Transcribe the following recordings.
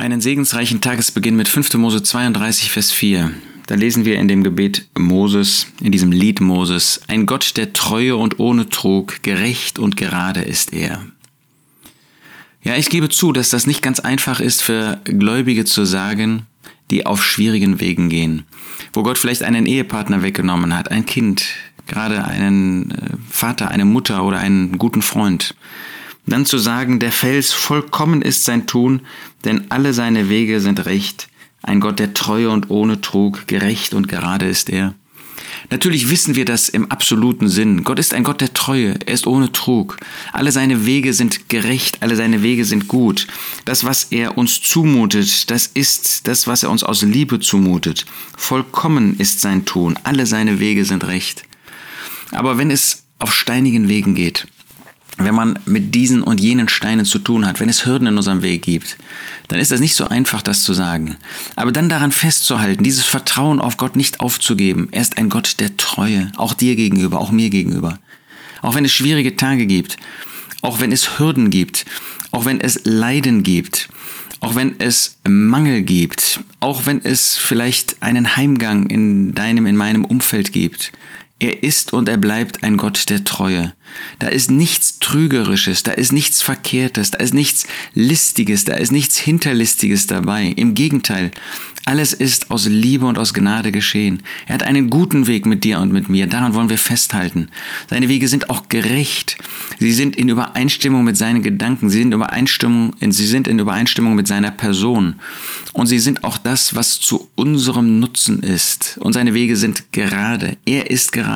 einen segensreichen Tagesbeginn mit 5. Mose 32, Vers 4. Da lesen wir in dem Gebet Moses, in diesem Lied Moses, ein Gott der Treue und ohne Trug, gerecht und gerade ist er. Ja, ich gebe zu, dass das nicht ganz einfach ist für Gläubige zu sagen, die auf schwierigen Wegen gehen, wo Gott vielleicht einen Ehepartner weggenommen hat, ein Kind, gerade einen äh, Vater, eine Mutter oder einen guten Freund. Dann zu sagen, der Fels vollkommen ist sein Tun, denn alle seine Wege sind recht, ein Gott der Treue und ohne Trug, gerecht und gerade ist er. Natürlich wissen wir das im absoluten Sinn. Gott ist ein Gott der Treue, er ist ohne Trug. Alle seine Wege sind gerecht, alle seine Wege sind gut. Das, was er uns zumutet, das ist das, was er uns aus Liebe zumutet. Vollkommen ist sein Tun, alle seine Wege sind recht. Aber wenn es auf steinigen Wegen geht, wenn man mit diesen und jenen Steinen zu tun hat, wenn es Hürden in unserem Weg gibt, dann ist das nicht so einfach, das zu sagen. Aber dann daran festzuhalten, dieses Vertrauen auf Gott nicht aufzugeben. Er ist ein Gott der Treue, auch dir gegenüber, auch mir gegenüber. Auch wenn es schwierige Tage gibt, auch wenn es Hürden gibt, auch wenn es Leiden gibt, auch wenn es Mangel gibt, auch wenn es vielleicht einen Heimgang in deinem, in meinem Umfeld gibt. Er ist und er bleibt ein Gott der Treue. Da ist nichts Trügerisches, da ist nichts Verkehrtes, da ist nichts Listiges, da ist nichts Hinterlistiges dabei. Im Gegenteil, alles ist aus Liebe und aus Gnade geschehen. Er hat einen guten Weg mit dir und mit mir. Daran wollen wir festhalten. Seine Wege sind auch gerecht. Sie sind in Übereinstimmung mit seinen Gedanken. Sie sind, Übereinstimmung, sie sind in Übereinstimmung mit seiner Person. Und sie sind auch das, was zu unserem Nutzen ist. Und seine Wege sind gerade. Er ist gerade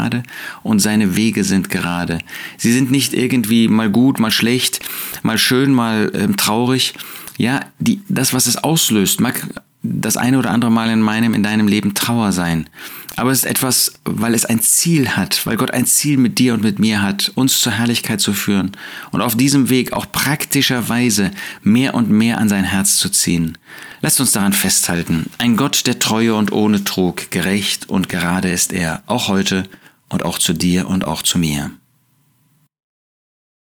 und seine Wege sind gerade. Sie sind nicht irgendwie mal gut, mal schlecht, mal schön, mal ähm, traurig. Ja, die, das, was es auslöst, mag das eine oder andere Mal in meinem, in deinem Leben Trauer sein. Aber es ist etwas, weil es ein Ziel hat, weil Gott ein Ziel mit dir und mit mir hat, uns zur Herrlichkeit zu führen und auf diesem Weg auch praktischerweise mehr und mehr an sein Herz zu ziehen. Lasst uns daran festhalten. Ein Gott der Treue und ohne Trug, gerecht und gerade ist er, auch heute und auch zu dir und auch zu mir.